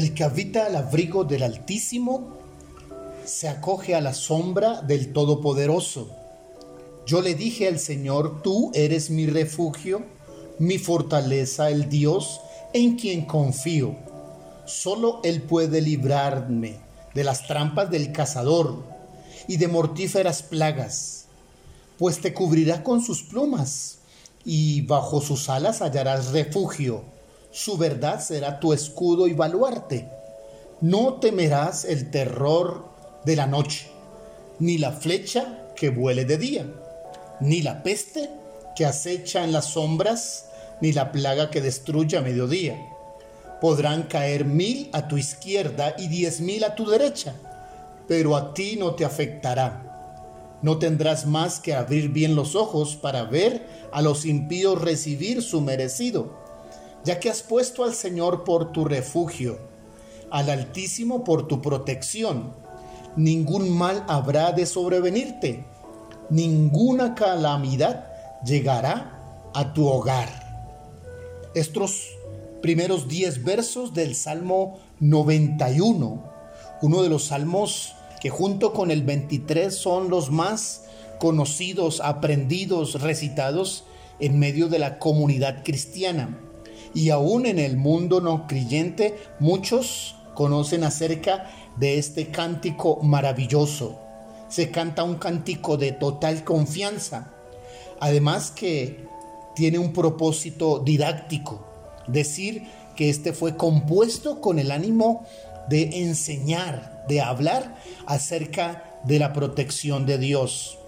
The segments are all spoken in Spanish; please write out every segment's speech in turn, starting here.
El que habita al abrigo del Altísimo se acoge a la sombra del Todopoderoso. Yo le dije al Señor, tú eres mi refugio, mi fortaleza, el Dios en quien confío. Solo Él puede librarme de las trampas del cazador y de mortíferas plagas, pues te cubrirá con sus plumas y bajo sus alas hallarás refugio. Su verdad será tu escudo y baluarte. No temerás el terror de la noche, ni la flecha que vuele de día, ni la peste que acecha en las sombras, ni la plaga que destruye a mediodía. Podrán caer mil a tu izquierda y diez mil a tu derecha, pero a ti no te afectará. No tendrás más que abrir bien los ojos para ver a los impíos recibir su merecido, ya que has puesto al Señor por tu refugio, al Altísimo por tu protección ningún mal habrá de sobrevenirte, ninguna calamidad llegará a tu hogar. Estos primeros 10 versos del Salmo 91, uno de los salmos que junto con el 23 son los más conocidos, aprendidos, recitados en medio de la comunidad cristiana. Y aún en el mundo no creyente, muchos conocen acerca de este cántico maravilloso. Se canta un cántico de total confianza. Además que tiene un propósito didáctico, decir que este fue compuesto con el ánimo de enseñar, de hablar acerca de la protección de Dios.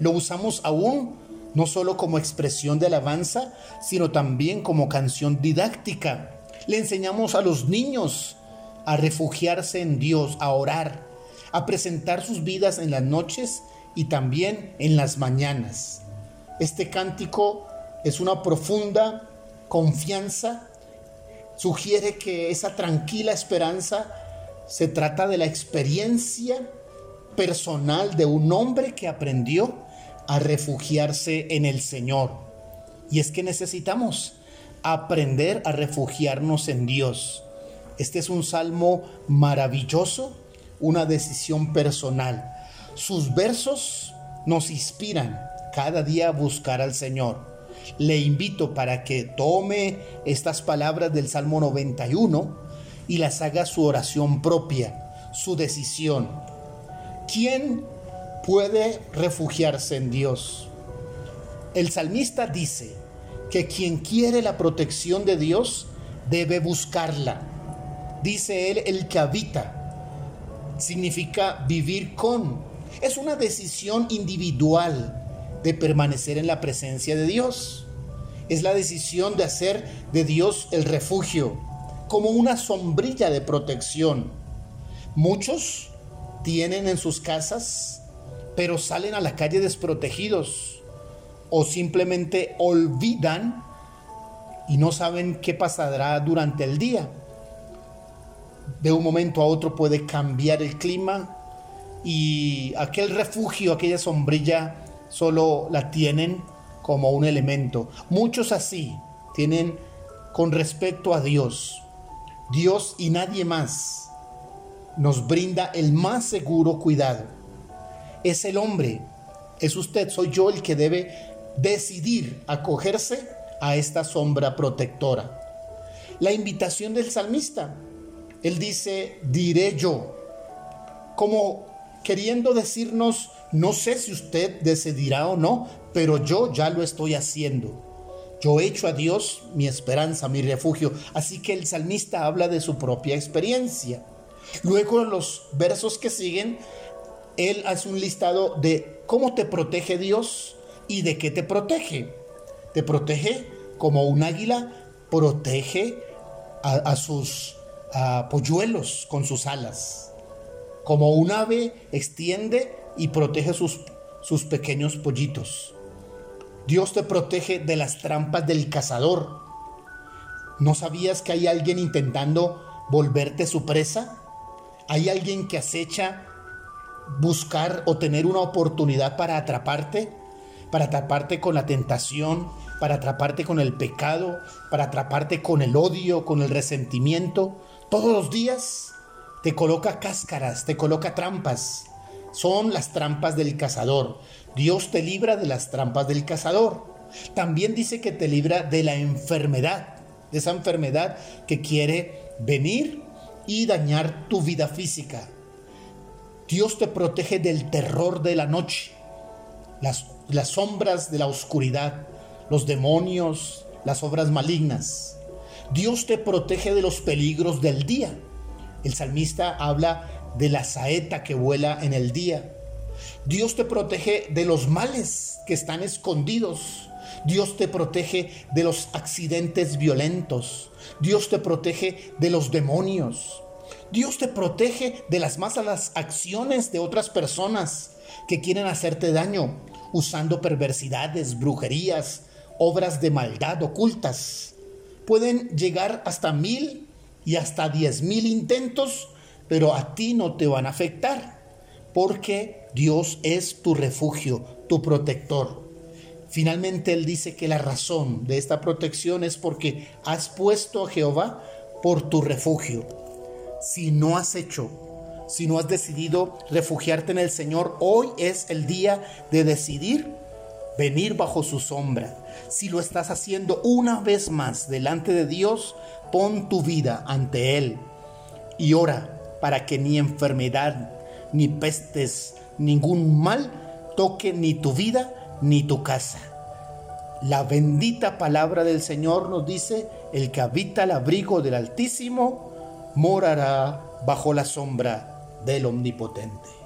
Lo usamos aún no solo como expresión de alabanza, sino también como canción didáctica. Le enseñamos a los niños a refugiarse en Dios, a orar, a presentar sus vidas en las noches y también en las mañanas. Este cántico es una profunda confianza, sugiere que esa tranquila esperanza se trata de la experiencia personal de un hombre que aprendió a refugiarse en el Señor. Y es que necesitamos aprender a refugiarnos en Dios. Este es un salmo maravilloso, una decisión personal. Sus versos nos inspiran cada día a buscar al Señor. Le invito para que tome estas palabras del Salmo 91 y las haga su oración propia, su decisión. ¿Quién puede refugiarse en Dios? El salmista dice que quien quiere la protección de Dios debe buscarla dice él, el que habita. Significa vivir con. Es una decisión individual de permanecer en la presencia de Dios. Es la decisión de hacer de Dios el refugio, como una sombrilla de protección. Muchos tienen en sus casas, pero salen a la calle desprotegidos o simplemente olvidan y no saben qué pasará durante el día de un momento a otro puede cambiar el clima y aquel refugio, aquella sombrilla, solo la tienen como un elemento. Muchos así tienen con respecto a Dios. Dios y nadie más nos brinda el más seguro cuidado. Es el hombre, es usted, soy yo el que debe decidir acogerse a esta sombra protectora. La invitación del salmista él dice, diré yo, como queriendo decirnos, no sé si usted decidirá o no, pero yo ya lo estoy haciendo. Yo he hecho a Dios mi esperanza, mi refugio. Así que el salmista habla de su propia experiencia. Luego en los versos que siguen, él hace un listado de cómo te protege Dios y de qué te protege. Te protege como un águila protege a, sus polluelos con sus alas. Como un ave extiende y protege sus, sus pequeños pollitos. Dios te protege de las trampas del cazador. ¿No sabías que hay alguien intentando volverte su presa? ¿Hay alguien que acecha buscar o tener una oportunidad para atraparte? Para atraparte con la tentación, para atraparte con el pecado, para atraparte con el odio, con el resentimiento, Todos los días te coloca cáscaras, te coloca trampas. Son las trampas del cazador. Dios te libra de las trampas del cazador. También dice que te libra de la enfermedad, de esa enfermedad que quiere venir y dañar tu vida física. Dios te protege del terror de la noche, las, sombras de la oscuridad, los demonios, las obras malignas. Dios te protege de los peligros del día. El salmista habla de la saeta que vuela en el día. Dios te protege de los males que están escondidos. Dios te protege de los accidentes violentos. Dios te protege de los demonios. Dios te protege de las malas acciones de otras personas que quieren hacerte daño usando perversidades, brujerías, obras de maldad ocultas. Pueden llegar hasta mil y hasta diez mil intentos, pero a ti no te van a afectar, porque Dios es tu refugio, tu protector. Finalmente Él dice que la razón de esta protección es porque has puesto a Jehová por tu refugio. Si no has hecho, si no has decidido refugiarte en el Señor, hoy es el día de decidir venir bajo su sombra. Si lo estás haciendo una vez más delante de Dios, pon tu vida ante Él y ora para que ni enfermedad, ni pestes, ningún mal toque ni tu vida ni tu casa. La bendita palabra del Señor nos dice, el que habita el abrigo del Altísimo morará bajo la sombra del Omnipotente.